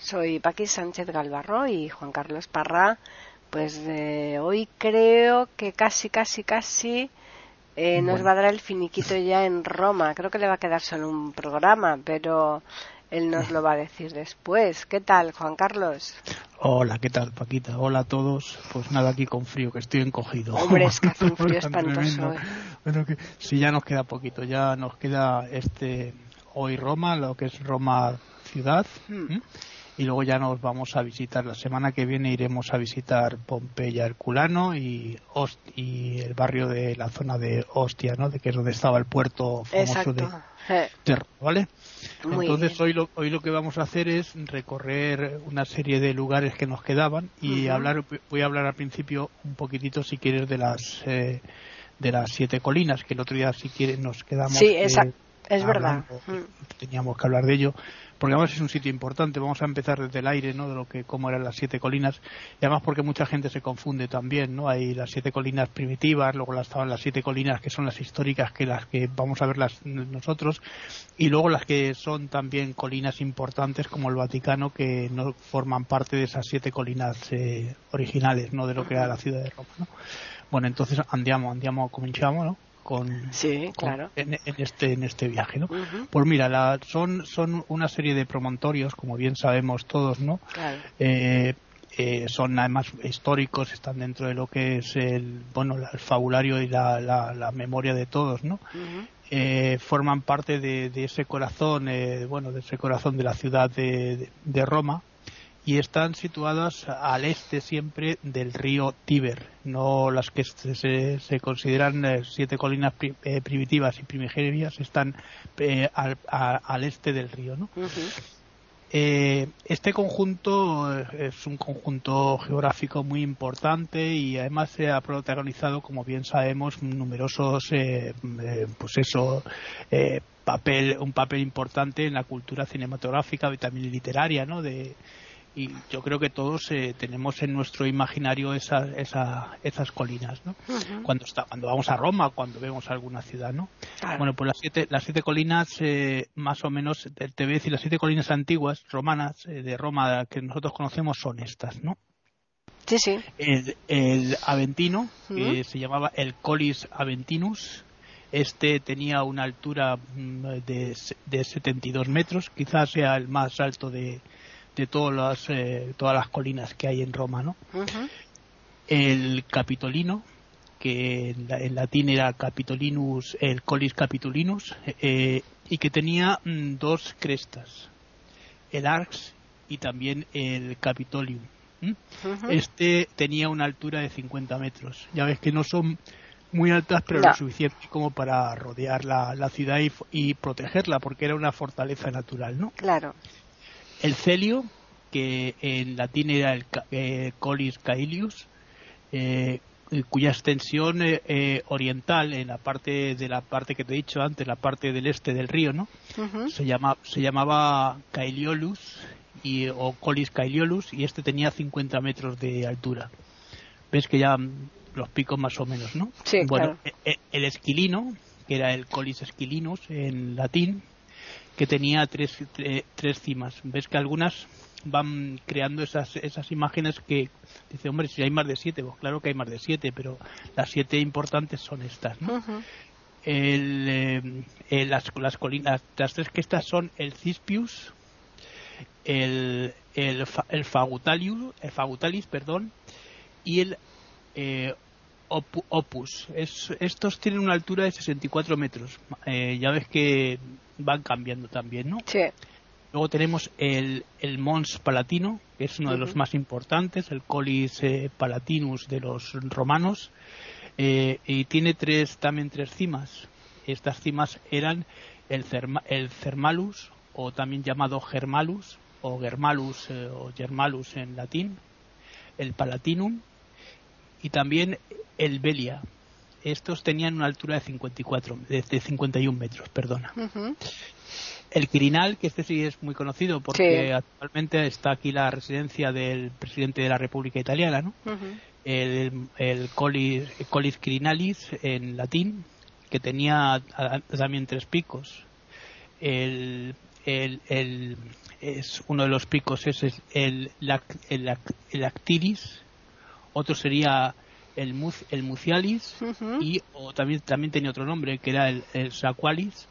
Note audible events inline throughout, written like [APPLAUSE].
Soy Paqui Sánchez Galvarro y Juan Carlos Parra. Pues eh, hoy creo que casi, casi, casi eh, nos va a dar el finiquito ya en Roma. Creo que le va a quedar solo un programa, pero él nos lo va a decir después. ¿Qué tal, Juan Carlos? Hola, ¿qué tal, Paquita? Hola a todos. Pues nada, aquí con frío, que estoy encogido. Hombre, es que hace un frío [LAUGHS] espantoso. Bueno, que sí, ya nos queda poquito. Ya nos queda este hoy Roma, lo que es Roma ciudad. Hmm. Y luego ya nos vamos a visitar. La semana que viene iremos a visitar Pompeya Herculano y, Ost y el barrio de la zona de Ostia, ¿no? De que es donde estaba el puerto famoso de, Eh, de ¿vale? Muy Entonces bien. hoy lo, hoy lo que vamos a hacer es recorrer una serie de lugares que nos quedaban y hablar voy a hablar al principio un poquitito si quieres de las eh, de las siete colinas que el otro día si quieres nos quedamos Sí, eh, esa- es verdad. hablando, Mm. teníamos que hablar de ello porque además es un sitio importante. Vamos a empezar desde el aire no de lo que cómo eran las siete colinas. Y además porque mucha gente se confunde también no hay las siete colinas primitivas luego las estaban las siete colinas que son las históricas que las que vamos a verlas nosotros. Y luego las que son también colinas importantes como el Vaticano que no forman parte de esas siete colinas eh, originales no de lo que era la ciudad de Roma ¿no? bueno entonces andiamo andiamo cominciamo no con, Sí, con- claro. en, en este en este viaje no pues mira, la- son, son una serie de promontorios, como bien sabemos todos, ¿no? claro. Eh, eh, son además históricos, están dentro de lo que es el, bueno, el fabulario y la, la- la memoria de todos, ¿no? Eh, forman parte de, de ese corazón, eh, bueno, de ese corazón de la ciudad de, de- de Roma y están situadas al este siempre del río Tíber, no las que se, se- consideran eh, siete colinas pri- eh, primitivas y primigenias están eh, al, a- al este del río, ¿no? Eh, este conjunto eh, es un conjunto geográfico muy importante y además se ha protagonizado, como bien sabemos, numerosos, eh, pues eso, papel, un papel importante en la cultura cinematográfica y también literaria, ¿no? De, y yo creo que todos eh, tenemos en nuestro imaginario esa, esa, esas colinas, ¿no? Cuando está, cuando vamos a Roma, cuando vemos alguna ciudad, ¿no? Claro. Bueno, pues las siete, las siete colinas, eh, más o menos, te te voy a decir, las siete colinas antiguas, romanas, eh, de Roma, que nosotros conocemos, son estas, ¿no? Sí, sí. El, el Aventino, que se llamaba el Colis Aventinus, este tenía una altura mm, de, de 72 metros, quizás sea el más alto de, de todas, las, eh, todas las colinas que hay en Roma, ¿no? El Capitolino, que en, la- en latín era Capitolinus, el Colis Capitolinus, eh, y que tenía mm, dos crestas, el Arx y también el Capitolium. Este tenía una altura de 50 metros. Ya ves que no son muy altas, pero No. lo suficiente como para rodear la, la ciudad y, y protegerla, porque era una fortaleza natural, ¿no? Claro. El celio, que en latín era el eh, Colis Caelius, eh, cuya extensión eh, eh, oriental, en la parte de la parte que te he dicho antes, la parte del este del río, ¿no? Se, llama, se llamaba Caeliolus y, o Colis Caeliolus y este tenía 50 metros de altura. Ves que ya mm, los picos más o menos, ¿no? Sí, bueno, claro. e- e- el esquilino, que era el Colis Esquilinus en latín, que tenía tres, tre- tres cimas. Ves que algunas van creando esas, esas imágenes que dice, hombre, si hay más de siete, pues claro que hay más de siete, pero las siete importantes son estas, ¿no? El, eh, eh, las, las colinas, las tres que estas son el Cispius, el, el, el Fagutalius, el Fagutalis, perdón, y el eh, Opu- Opus. Es, estos tienen una altura de 64 metros. Eh, ya ves que van cambiando también, ¿no? Sí. Luego tenemos el, el Mons Palatino, que es uno de los más importantes, el Colis eh, Palatinus de los romanos, eh, y tiene tres, también tres cimas. Estas cimas eran el, Cerma- el Cermalus, o también llamado Germalus, o Germalus eh, o Germalus en latín, el Palatinum y también el Belia. Estos tenían una altura de 54, de, 51 metros, perdona. El Quirinal, que este sí es muy conocido porque actualmente está aquí la residencia del presidente de la República Italiana, ¿no? El, el colis, colis Quirinalis en latín, que tenía también tres picos. El, el, el, es uno de los picos es el, el, el, actiris, otro sería el, el mucialis y o también, también tenía otro nombre que era el, el saqualis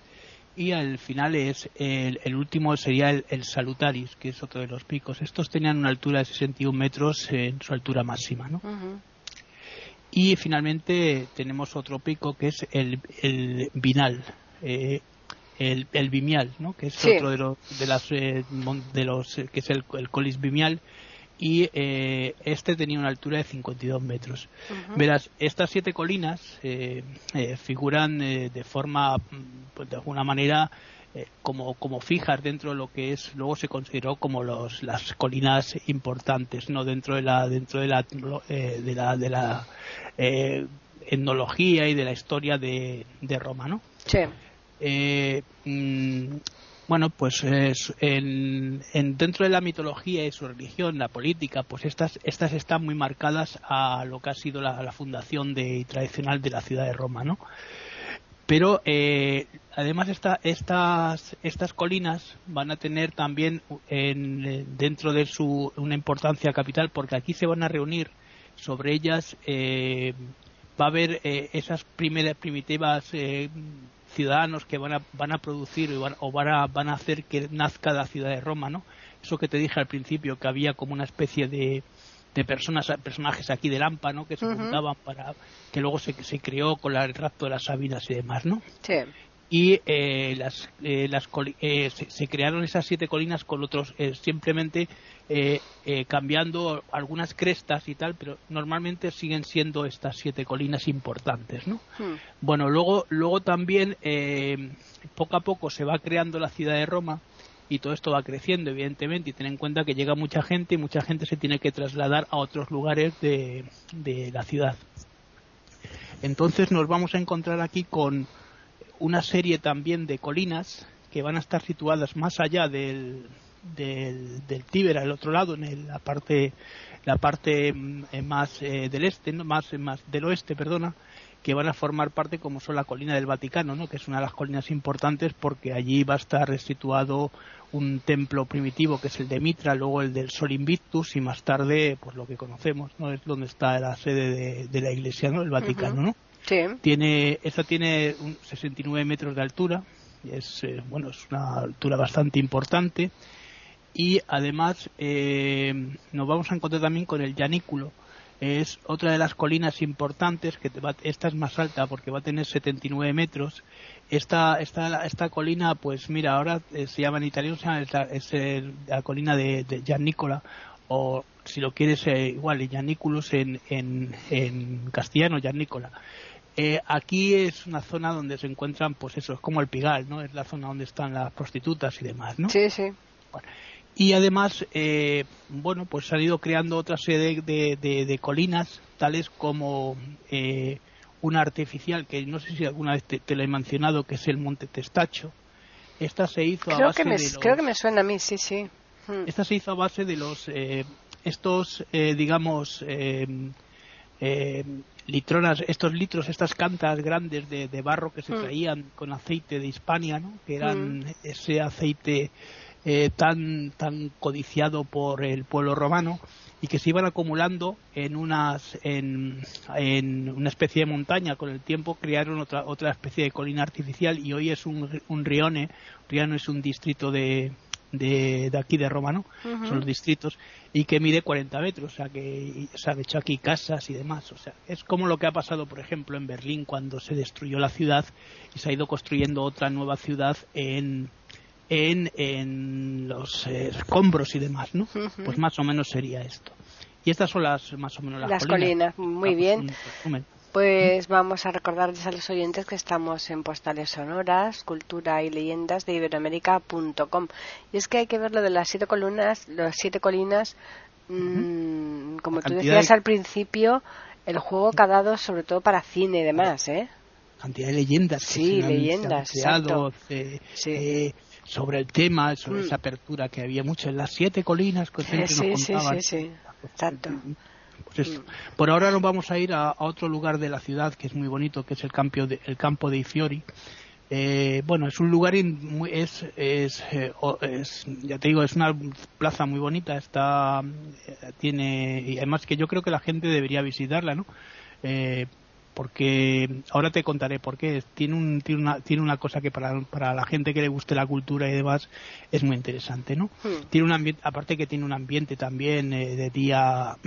y al final es el, el último sería el, salutaris que es otro de los picos estos tenían una altura de 61 metros en su altura máxima ¿no? y finalmente tenemos otro pico que es el, el vinal eh, el, el bimial, ¿no? que es otro de los, de las, eh, de los eh, que es el, el colis bimial y eh, este tenía una altura de 52 metros. Verás, estas siete colinas eh, eh, figuran de forma, pues de alguna manera, como, como fijas dentro de lo que es, luego se consideró como los, las colinas importantes, no dentro de la, dentro de la, de la, de la etnología y de la historia de, de Roma, ¿no? Sí. Mm, bueno, pues en, dentro de la mitología y su religión, la política, pues estas, estas están muy marcadas a lo que ha sido la, fundación de, tradicional de la ciudad de Roma, ¿no? Pero eh, además esta, estas, estas colinas van a tener también en, dentro de su una importancia capital porque aquí se van a reunir sobre ellas eh, va a haber eh, esas primeras primitivas ciudadanos que van a, van a producir o van a, van a hacer que nazca la ciudad de Roma, ¿no? Eso que te dije al principio, que había como una especie de, de personas, personajes aquí de Lampa, ¿no? Que se juntaban para que luego se, se creó con el rapto de las Sabinas y demás, ¿no? Sí y eh, las, eh, las eh, se, crearon esas siete colinas con otros simplemente cambiando algunas crestas y tal pero normalmente siguen siendo estas siete colinas importantes no hmm. bueno luego luego también poco a poco se va creando la ciudad de Roma y todo esto va creciendo evidentemente y ten en cuenta que llega mucha gente y mucha gente se tiene que trasladar a otros lugares de, de la ciudad entonces nos vamos a encontrar aquí con una serie también de colinas que van a estar situadas más allá del, del, del Tíber, al otro lado, en la parte, la parte mm, eh, más eh, del este, ¿no? más, más del oeste, perdona, que van a formar parte como son la colina del Vaticano, ¿no? que es una de las colinas importantes porque allí va a estar situado un templo primitivo que es el de Mitra, luego el del Sol Invictus y más tarde, pues lo que conocemos, ¿no? es donde está la sede de, la Iglesia, ¿no? el Vaticano, ¿no? Tiene, esta tiene 69 metros de altura, es, eh, bueno, es una altura bastante importante y además eh, nos vamos a encontrar también con el Llanículo. Es otra de las colinas importantes, que esta es más alta porque va a tener 79 metros. Esta, esta, esta colina, pues mira, ahora eh, se llama en italiano, es la, colina de, de o si lo quieres igual, Llanículos en, en, en castellano, Giannicola. Eh, aquí es una zona donde se encuentran, pues eso, es como el Pigal, ¿no? Es la zona donde están las prostitutas y demás, ¿no? Sí, sí. Y además, eh, bueno, pues se han ido creando otra serie de, colinas, tales como eh, una artificial, que no sé si alguna vez te, lo he mencionado, que es el Monte Testacho. Esta se hizo a base que me, de los, Creo que me suena a mí, sí, sí. Hmm. Esta se hizo a base de los, estos, digamos, litronas, estos litros, estas cantas grandes de, barro que se mm. traían con aceite de Hispania, ¿no? que eran mm. ese aceite eh, tan, tan codiciado por el pueblo romano y que se iban acumulando en unas en, en una especie de montaña con el tiempo crearon otra otra especie de colina artificial y hoy es un, un rione rione es un distrito de, de, aquí de Roma, ¿no? Son los distritos, y que mide 40 metros, o sea, que se han hecho aquí casas y demás, o sea, es como lo que ha pasado, por ejemplo, en Berlín cuando se destruyó la ciudad y se ha ido construyendo otra nueva ciudad en, en, en los escombros y demás, ¿no? Pues más o menos sería esto. Y estas son las más o menos las, colinas. muy bien. Pues vamos a recordarles a los oyentes que estamos en Postales Sonoras, Cultura y Leyendas de Iberoamérica.com. Y es que hay que ver lo de las siete columnas, las siete colinas, mm, como tú decías al principio, el juego que ha dado sobre todo para cine y demás, ¿eh? Cantidad de leyendas. Sí, leyendas. Eh, eh, sobre el tema, sobre mm. esa apertura que había mucho en las siete colinas que siempre sí, nos contaban. Sí, sí, Exacto. Pues por ahora nos vamos a ir a, otro lugar de la ciudad que es muy bonito, que es el, campo de, el campo de Ifiori. Eh, bueno, es un lugar, es, eh, es, ya te digo, es una plaza muy bonita, está, eh, tiene, y además que yo creo que la gente debería visitarla, ¿no? Eh, porque ahora te contaré por qué. Tiene, un, tiene, una, tiene una cosa que para, para la gente que le guste la cultura y demás es muy interesante, ¿no? Hmm. Tiene un ambiente, aparte que tiene un ambiente también eh, de día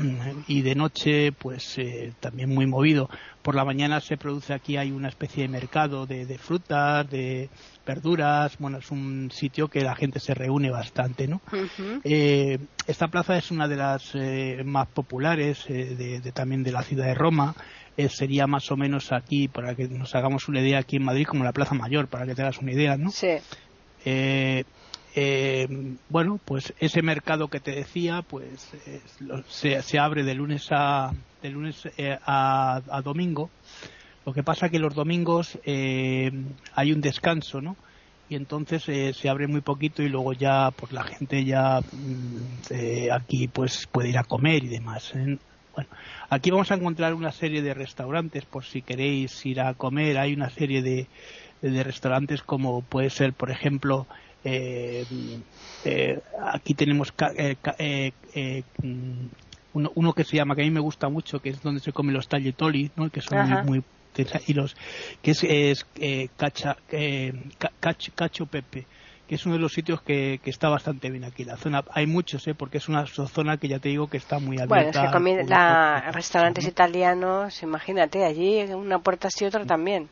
y de noche, pues eh, también muy movido. Por la mañana se produce aquí, hay una especie de mercado de, de frutas, de verduras, bueno, es un sitio que la gente se reúne bastante, ¿no? eh, esta plaza es una de las eh, más populares de, de, también de la ciudad de Roma eh, sería más o menos aquí, para que nos hagamos una idea, aquí en Madrid como la Plaza Mayor, para que te hagas una idea, ¿no? Sí. Eh, eh, bueno, pues ese mercado que te decía, pues se, se, abre de lunes a de lunes a, a, domingo. Lo que pasa que los domingos hay un descanso, ¿no? Y entonces se abre muy poquito y luego ya, pues la gente ya mm, aquí pues puede ir a comer y demás. Bueno, aquí vamos a encontrar una serie de restaurantes por si queréis ir a comer. Hay una serie de, de restaurantes como puede ser, por ejemplo, eh, eh, aquí tenemos eh, eh mm, uno, uno, que se llama, que a mí me gusta mucho, que es donde se comen los tagliatoli, ¿no? que son muy, muy y los que es, es cacha, cacho, cacho pepe que es uno de los sitios que, que, está bastante bien aquí. La zona, hay muchos, ¿eh? porque es una zona que ya te digo que está muy abierta. Bueno, es que la, restaurantes italianos, imagínate, allí una puerta así otra también.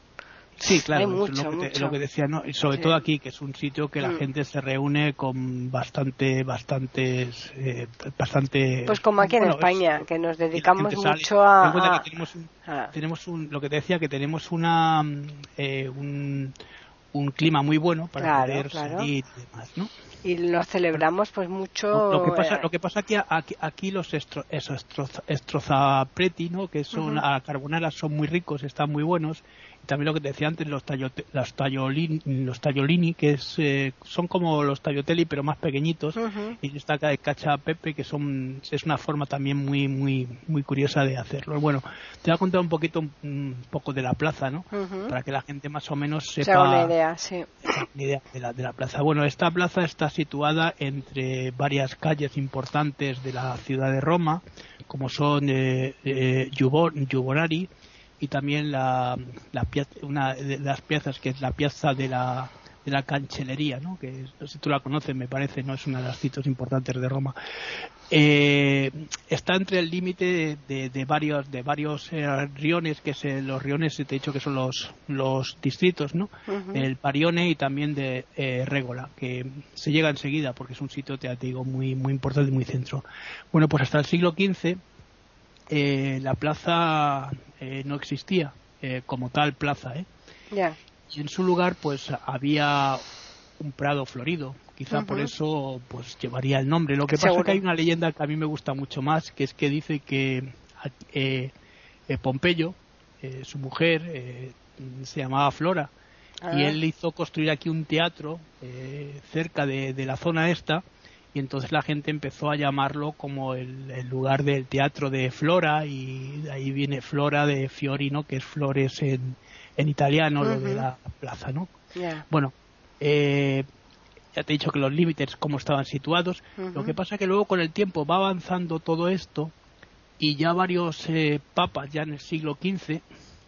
Sí, claro, mucho, lo, que lo, que decía, ¿no? Y sobre todo aquí, que es un sitio que la mm. gente se reúne con bastante, bastantes, eh, bastante... Pues como aquí en España, que nos dedicamos mucho a... tenemos, un, tenemos un, lo que te decía, que tenemos una, eh, un, un clima muy bueno para poder salir y demás, ¿no? Y lo celebramos pues mucho. Lo, que pasa, eh, lo que pasa aquí, aquí los estro, estrozapreti, ¿no? Que son a carbonara son muy ricos, están muy buenos también lo que te decía antes, los, tallote, los, tallolini, los tallolini, que es, eh, son como los tallotelli, pero más pequeñitos, y está acá de cacha pepe, que son, es una forma también muy, muy, muy curiosa de hacerlo. Bueno, te voy a contar un poquito, un, poco de la plaza, ¿no? Para que la gente más o menos sepa. una idea, sí. Una idea de la, de la plaza. Bueno, esta plaza está situada entre varias calles importantes de la ciudad de Roma, como son eh, eh y también la, la, una de las piezas que es la pieza de la, de la canchelería, ¿no? que si tú la conoces me parece, no es una de las sitios importantes de Roma. Eh, está entre el límite de, de, varios de varios eh, riones, que es los riones, te he dicho que son los, los distritos, ¿no? El Parione y también de eh, Régola, que se llega enseguida porque es un sitio, te digo, muy, muy importante muy centro. Bueno, pues hasta el siglo XV eh, la plaza eh, no existía eh, como tal plaza. ¿eh? Y en su lugar pues había un prado florido. Quizá por eso pues llevaría el nombre. Lo que pasa es que hay una leyenda que a mí me gusta mucho más, que es que dice que Pompeyo, su mujer, se llamaba Flora. Y ah. él hizo construir aquí un teatro cerca de, de la zona esta y entonces la gente empezó a llamarlo como el, lugar del teatro de Flora y de ahí viene Flora de Fiorino que es flores en, en italiano lo de la plaza no bueno eh, ya te he dicho que los límites cómo estaban situados. Lo que pasa que luego con el tiempo va avanzando todo esto y ya varios eh, papas ya en el siglo XV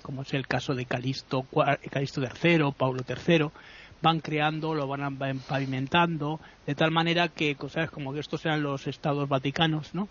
como es el caso de Calisto, Calisto III, Paulo III, van creando, lo van pavimentando, de tal manera que, cosas como que estos eran los estados vaticanos, ¿no?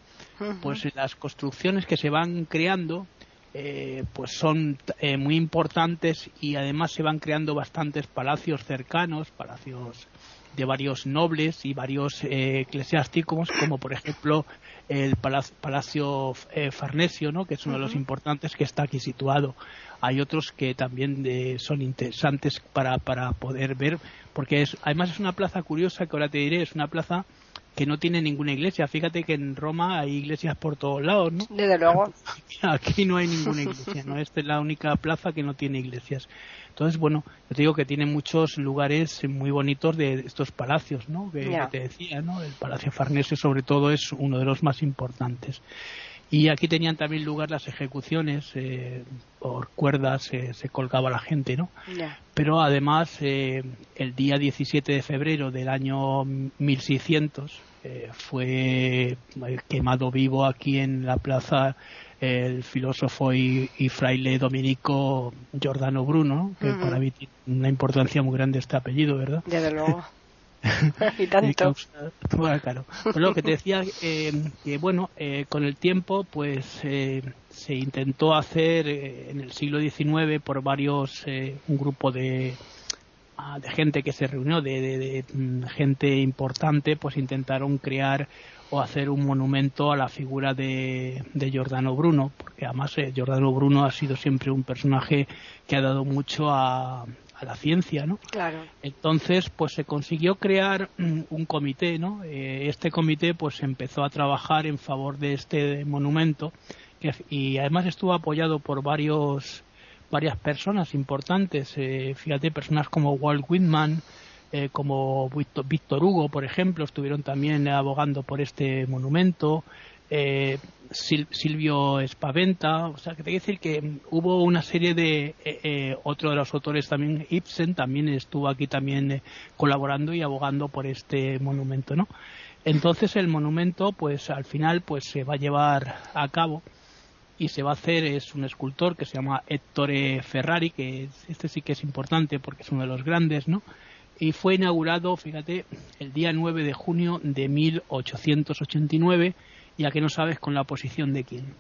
Pues las construcciones que se van creando, eh, pues son eh, muy importantes y además se van creando bastantes palacios cercanos, palacios de varios nobles y varios eh, eclesiásticos, como por ejemplo el Palacio, eh, Farnesio, ¿no? que es uno de los importantes que está aquí situado. Hay otros que también eh, son interesantes para, para poder ver, porque es, además es una plaza curiosa que ahora te diré, es una plaza que no tiene ninguna iglesia. Fíjate que en Roma hay iglesias por todos lados, ¿no? Desde luego. [LAUGHS] Aquí no hay ninguna iglesia, ¿no? Esta es la única plaza que no tiene iglesias. Entonces, bueno, yo te digo que tiene muchos lugares muy bonitos de estos palacios, ¿no? Que, te decía, ¿no? El Palacio Farnese, sobre todo, es uno de los más importantes. Y aquí tenían también lugar las ejecuciones, eh, por cuerdas eh, se colgaba la gente, ¿no? Pero además, eh, el día 17 de febrero del año 1600 fue quemado vivo aquí en la plaza el filósofo y, fraile dominico Giordano Bruno, que para mí tiene una importancia muy grande este apellido, ¿verdad? Desde luego. [LAUGHS] y tanto. claro. Pues lo que te decía, eh, que bueno, eh, con el tiempo, pues eh, se intentó hacer en el siglo XIX por varios, un grupo de, ah, de gente que se reunió, de, de, mm, gente importante, pues intentaron crear o hacer un monumento a la figura de, de Giordano Bruno, porque además Giordano Bruno ha sido siempre un personaje que ha dado mucho a, a la ciencia, ¿no? Claro. Entonces, pues se consiguió crear un comité, ¿no? Eh, este comité, pues empezó a trabajar en favor de este monumento y además estuvo apoyado por varios varias personas importantes, eh, fíjate, personas como Walt Whitman, eh, como Víctor Hugo, por ejemplo, estuvieron también abogando por este monumento. Eh, Silvio Espaventa, o sea, que te decir que hubo una serie de eh, eh, otro de los autores también Ibsen también estuvo aquí también colaborando y abogando por este monumento, ¿no? Entonces el monumento, pues al final, pues se va a llevar a cabo y se va a hacer es un escultor que se llama Ettore Ferrari, que este sí que es importante porque es uno de los grandes, ¿no? Y fue inaugurado, fíjate, el día 9 de junio de 1889 ya que no sabes con la posición de quién.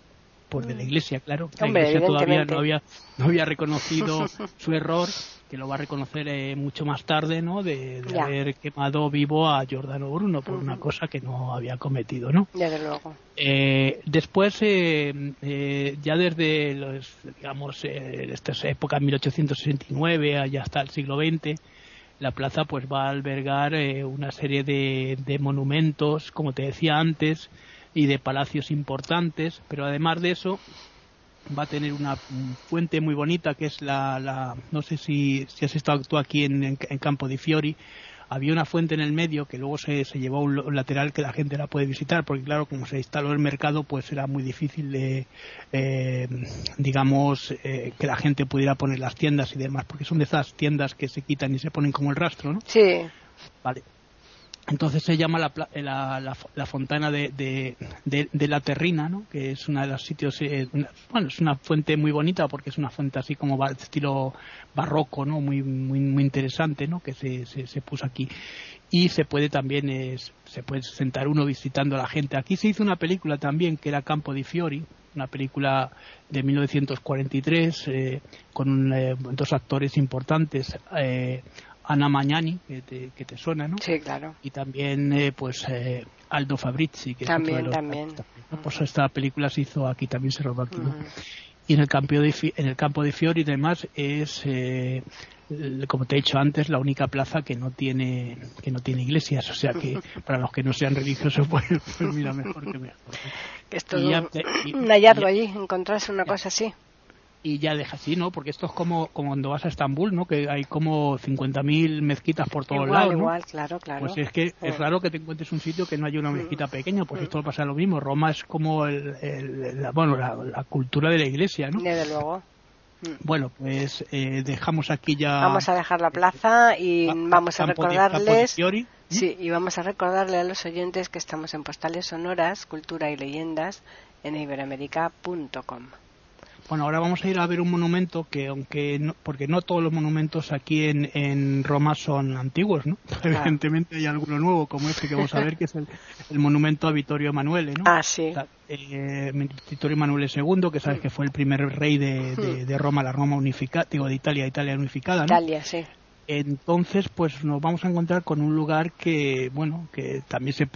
Pues de la mm. iglesia, claro. La iglesia todavía no había, no había reconocido [LAUGHS] su error, que lo va a reconocer eh, mucho más tarde, ¿no? De, haber quemado vivo a Giordano Bruno por una cosa que no había cometido, ¿no? Desde luego. Eh, después, eh, ya desde, los, digamos, esta época, 1869, allá hasta el siglo XX, la plaza pues va a albergar una serie de, de monumentos, como te decía antes, y de palacios importantes, pero además de eso va a tener una fuente muy bonita que es la, la no sé si, si has estado tú aquí en, en, Campo di Fiori, había una fuente en el medio que luego se, se llevó a un lateral que la gente la puede visitar, porque claro, como se instaló el mercado, pues era muy difícil de, eh, digamos, eh, que la gente pudiera poner las tiendas y demás, porque son de esas tiendas que se quitan y se ponen como el rastro, ¿no? Sí. Vale. Entonces se llama la, la, la, fontana de, de, la Terrina, ¿no? que es una de los sitios, eh, bueno, es una fuente muy bonita porque es una fuente así como de estilo barroco, ¿no? muy, muy, muy interesante, ¿no? que se, se, puso aquí. Y se puede también, se puede sentar uno visitando a la gente. Aquí se hizo una película también que era Campo di Fiori, una película de 1943 eh, con eh, dos actores importantes, eh, Ana Magnani, que te, que te suena, ¿no? Sí, claro. Y también, eh, pues, eh, Aldo Fabrizi, que también, es otro de los, también. Pues esta película se hizo aquí, también se rodó aquí, ¿no? Y en el, campo de, en el campo de Fiori, además, es, eh, como te he dicho antes, la única plaza que no tiene que no tiene iglesias. O sea que [LAUGHS] para los que no sean religiosos, pues, pues mira, mejor que mejor. Es todo un hallazgo allí, encontrarse una cosa así y ya deja así, ¿no? Porque esto es como, como cuando vas a Estambul, ¿no? Que hay como 50.000 mezquitas por todos lados, ¿no? Igual, claro, claro. Pues es que es raro que te encuentres un sitio que no haya una mezquita pequeña, pues esto pasa lo mismo. Roma es como el, la, bueno, la, cultura de la iglesia, ¿no? Desde luego. Bueno, pues eh, dejamos aquí ya. Vamos a dejar la plaza y vamos a recordarles. sí, y vamos a recordarle a los oyentes que estamos en Postales Sonoras, Cultura y Leyendas en iberoamérica.com. Bueno, ahora vamos a ir a ver un monumento que, aunque no, porque no todos los monumentos aquí en, en Roma son antiguos, ¿no? Evidentemente hay alguno nuevo, como este que vamos a ver, que es el, monumento a Vittorio Emanuele, ¿no? Ah, sí. Eh, Vittorio Emanuele II, que sabes que fue el primer rey de, de, Roma, la Roma unificada, digo, de Italia, Italia unificada, ¿no? Italia, sí. Entonces pues nos vamos a encontrar con un lugar que bueno que también se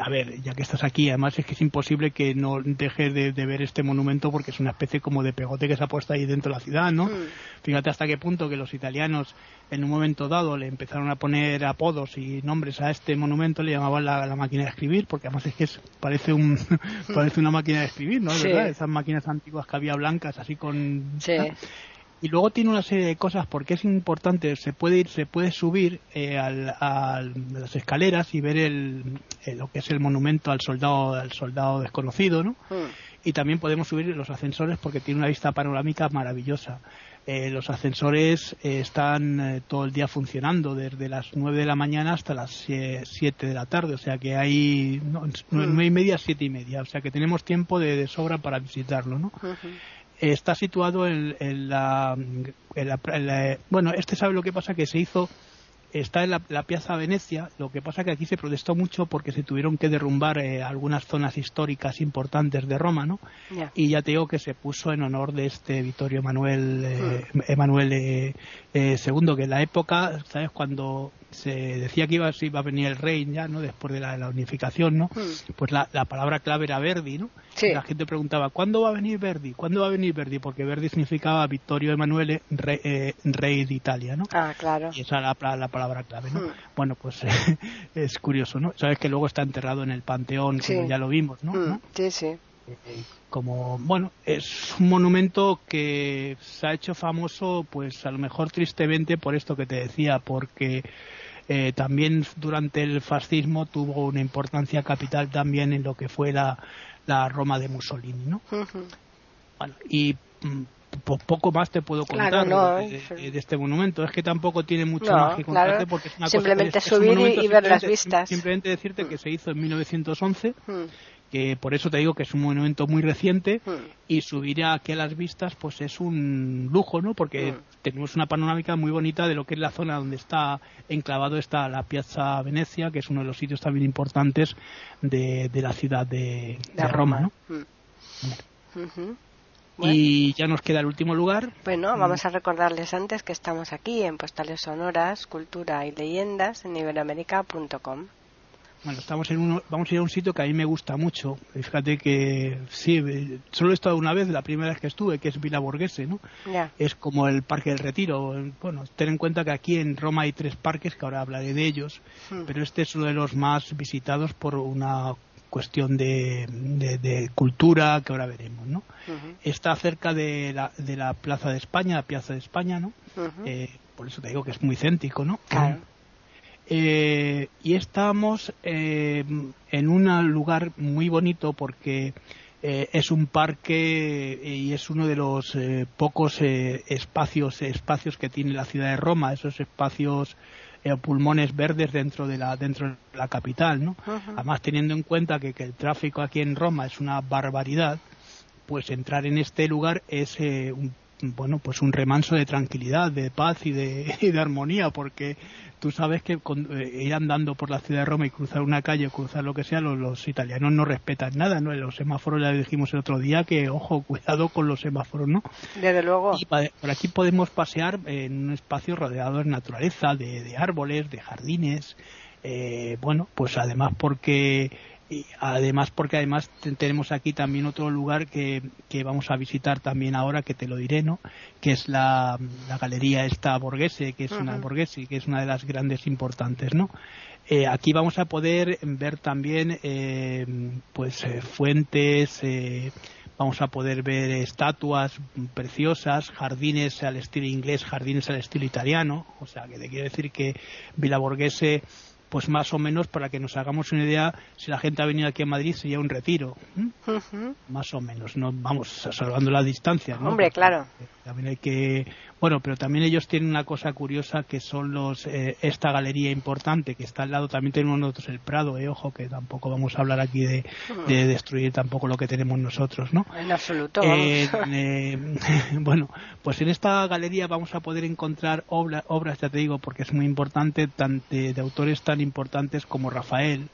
a ver ya que estás aquí además es que es imposible que no dejes de, ver este monumento porque es una especie como de pegote que se ha puesto ahí dentro de la ciudad no mm. fíjate hasta qué punto que los italianos en un momento dado le empezaron a poner apodos y nombres a este monumento le llamaban la, máquina de escribir porque además es que parece un [LAUGHS] parece una máquina de escribir no verdad esas máquinas antiguas que había blancas así con sí [LAUGHS] y luego tiene una serie de cosas porque es importante se puede ir se puede subir eh, al, a las escaleras y ver el, eh, lo que es el monumento al soldado al soldado desconocido no hmm. y también podemos subir los ascensores porque tiene una vista panorámica maravillosa. Eh, los ascensores están todo el día funcionando desde las 9 de la mañana hasta las 7 de la tarde o sea que hay no, nueve y media siete y media o sea que tenemos tiempo de, sobra para visitarlo no está situado en, la, Bueno, este sabe lo que pasa, que se hizo... Está en la, Piazza Venecia, lo que pasa que aquí se protestó mucho porque se tuvieron que derrumbar eh, algunas zonas históricas importantes de Roma, ¿no? Y ya te digo que se puso en honor de este Vittorio Emanuel, eh, hmm. Emanuel II, eh, que en la época, ¿sabes? Cuando se decía que iba, iba a venir el rey ya, ¿no? Después de la, unificación, ¿no? Hmm. Pues la, palabra clave era Verdi, ¿no? La gente preguntaba, ¿cuándo va a venir Verdi? ¿Cuándo va a venir Verdi? Porque Verdi significaba Vittorio Emanuele, rey, eh, rey de Italia, ¿no? Ah, claro. Y esa era la, palabra clave, ¿no? Hmm. Bueno, pues [LAUGHS] es curioso, ¿no? Sabes que luego está enterrado en el Panteón, como ya lo vimos, ¿no? Hmm. Sí, sí como bueno es un monumento que se ha hecho famoso pues a lo mejor tristemente por esto que te decía porque eh, también durante el fascismo tuvo una importancia capital también en lo que fue la, Roma de Mussolini, ¿no? bueno, y mm, poco más te puedo contar de, este monumento. Es que tampoco tiene mucho más que contarte porque es una simplemente subir y, ver las vistas. Simplemente decirte que se hizo en 1911 que por eso te digo que es un monumento muy reciente hmm. y subir aquí a las vistas pues es un lujo, ¿no? Porque hmm. tenemos una panorámica muy bonita de lo que es la zona donde está enclavado está la Piazza Venecia, que es uno de los sitios también importantes de, la ciudad de, Roma, ¿no? Hmm. Y ya nos queda el último lugar. Bueno, vamos a recordarles antes que estamos aquí en Postales Sonoras, Cultura y Leyendas en iberoamérica.com. Bueno, estamos en uno, vamos a ir a un sitio que a mí me gusta mucho. Fíjate que sí, solo he estado una vez, la primera vez que estuve, que es Villa Borghese, ¿no? Es como el Parque del Retiro. Bueno, ten en cuenta que aquí en Roma hay tres parques, que ahora hablaré de ellos, hmm. pero este es uno de los más visitados por una cuestión de, de, cultura que ahora veremos, ¿no? Está cerca de la, de la Plaza de España, la Piazza de España, ¿no? Eh, por eso te digo que es muy céntrico, ¿no? Claro. Eh, y estamos eh, en un lugar muy bonito porque eh, es un parque y es uno de los pocos espacios espacios que tiene la ciudad de Roma esos espacios pulmones verdes dentro de la dentro de la capital no además teniendo en cuenta que, que, el tráfico aquí en Roma es una barbaridad pues entrar en este lugar es un bueno, pues un remanso de tranquilidad, de paz y de, [LAUGHS] y de armonía, porque tú sabes que eh, ir andando por la ciudad de Roma y cruzar una calle, cruzar lo que sea, los, italianos no respetan nada, ¿no? Los semáforos ya dijimos el otro día que, ojo, [LAUGHS] cuidado con los semáforos, ¿no? Desde luego. Y por aquí podemos pasear en un espacio rodeado de naturaleza, de, árboles, de jardines, eh, bueno, pues además porque y además porque además tenemos aquí también otro lugar que, que, vamos a visitar también ahora que te lo diré no que es la, galería esta Borghese que es una Borghese que es una de las grandes importantes no eh, aquí vamos a poder ver también eh, pues eh, fuentes vamos a poder ver estatuas preciosas jardines al estilo inglés jardines al estilo italiano. O sea que te quiero decir que Villa Borghese pues más o menos para que nos hagamos una idea, si la gente ha venido aquí a Madrid sería un retiro, más o menos, no vamos salvando la distancia, ¿no? Hombre, claro. También hay que bueno, pero también ellos tienen una cosa curiosa que son los eh, esta galería importante que está al lado. También tenemos nosotros el Prado, eh, ojo, que tampoco vamos a hablar aquí de, destruir tampoco lo que tenemos nosotros, ¿no? En absoluto. Eh, [LAUGHS] bueno, pues en esta galería vamos a poder encontrar obras, ya te digo, porque es muy importante, tan, de, autores tan importantes como Rafael,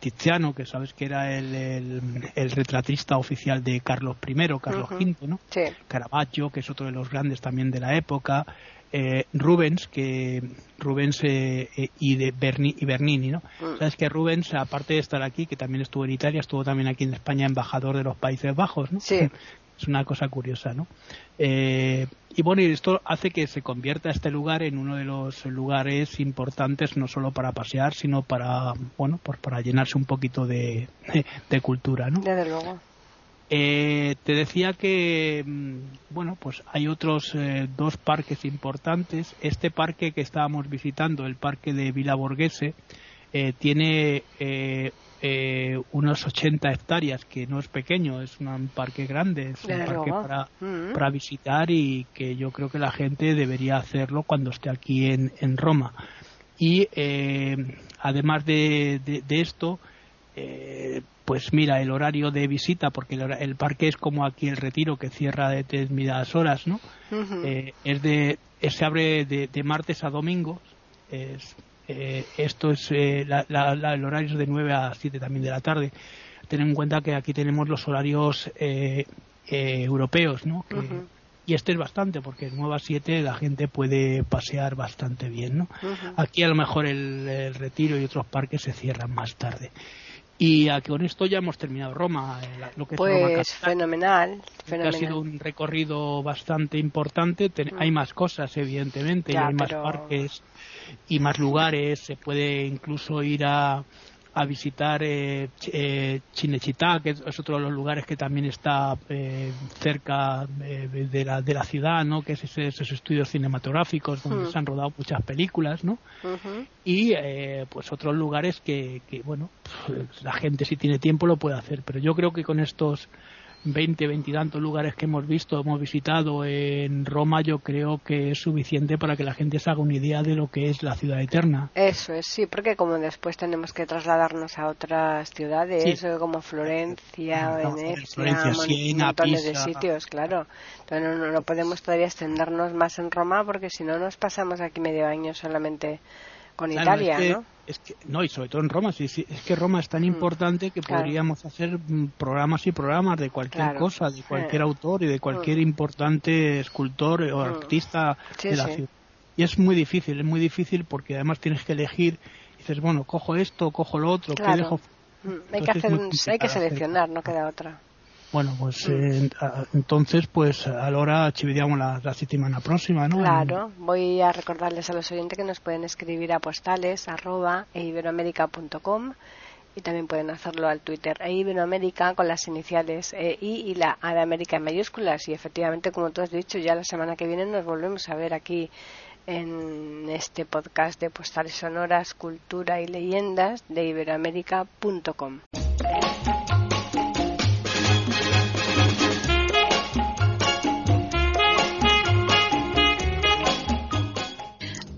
Tiziano, que sabes que era el, retratista oficial de Carlos I, Carlos V, ¿no? Sí. Caravaggio, que es otro de los grandes también de la época, eh, Rubens, que Rubens eh, eh, y de y Bernini, ¿no? Mm. Sabes que Rubens, aparte de estar aquí, que también estuvo en Italia, estuvo también aquí en España embajador de los Países Bajos, ¿no? Sí. [LAUGHS] Es una cosa curiosa, ¿no? y bueno, y esto hace que se convierta este lugar en uno de los lugares importantes no solo para pasear, sino para, bueno, pues para llenarse un poquito de, de cultura, ¿no? Desde luego. Eh, te decía que, mm, bueno, pues hay otros eh, dos parques importantes. Este parque que estábamos visitando, el parque de Villa Borghese, eh, tiene unos 80 hectáreas, que no es pequeño, es un parque grande, es un parque para, mm. para, visitar y que yo creo que la gente debería hacerlo cuando esté aquí en, en Roma. Y además de, de esto, eh, pues mira, el horario de visita, porque el, parque es como aquí el retiro que cierra de determinadas horas, ¿no? Eh, es de, se abre de, martes a domingo. Es, eh, esto es, la, el horario es de 9 a 7 también de la tarde. Ten en cuenta que aquí tenemos los horarios europeos, ¿no? y este es bastante porque en 9 a 7 la gente puede pasear bastante bien ¿no? aquí a lo mejor el, retiro y otros parques se cierran más tarde y con esto ya hemos terminado Roma. Eh, lo que pues fenomenal, Ha sido un recorrido bastante importante. Hay más cosas, evidentemente, hay más parques y más lugares. Se puede incluso ir a, a visitar eh, eh, Chinechita, que es otro de los lugares que también está eh, cerca eh, de, la, de la ciudad, ¿no? que es esos estudios cinematográficos donde hmm. se han rodado muchas películas, ¿no? Y pues otros lugares que, que, bueno, pues, la gente si tiene tiempo lo puede hacer, pero yo creo que con estos 20, 20 y tantos lugares que hemos visto, hemos visitado en Roma, yo creo que es suficiente para que la gente se haga una idea de lo que es la ciudad eterna. Eso es, sí, porque como después tenemos que trasladarnos a otras ciudades, eh, como Florencia, Venecia, montones de sitios, claro. Entonces no, no podemos todavía extendernos más en Roma porque si no nos pasamos aquí medio año solamente con Italia, ¿no? Es que, no, y sobre todo en Roma, sí, sí, es que Roma es tan mm, importante que podríamos hacer mm, programas y programas de cualquier cosa, de cualquier autor y de cualquier mm. importante escultor o artista de la ciudad. Y es muy difícil, es muy difícil porque además tienes que elegir, dices, bueno, cojo esto, cojo lo otro, ¿qué dejo? Hay que, hacer, hay que seleccionar, no queda otra. Bueno, pues mm. eh, entonces, pues ahora ci vediamo la, la settimana próxima, ¿no? Claro, voy a recordarles a los oyentes que nos pueden escribir a postales arroba e iberoamérica.com y también pueden hacerlo al Twitter e Iberoamérica con las iniciales EI y la A de América en mayúsculas y efectivamente, como tú has dicho, ya la semana que viene nos volvemos a ver aquí en este podcast de postales sonoras, cultura y leyendas de iberoamérica.com.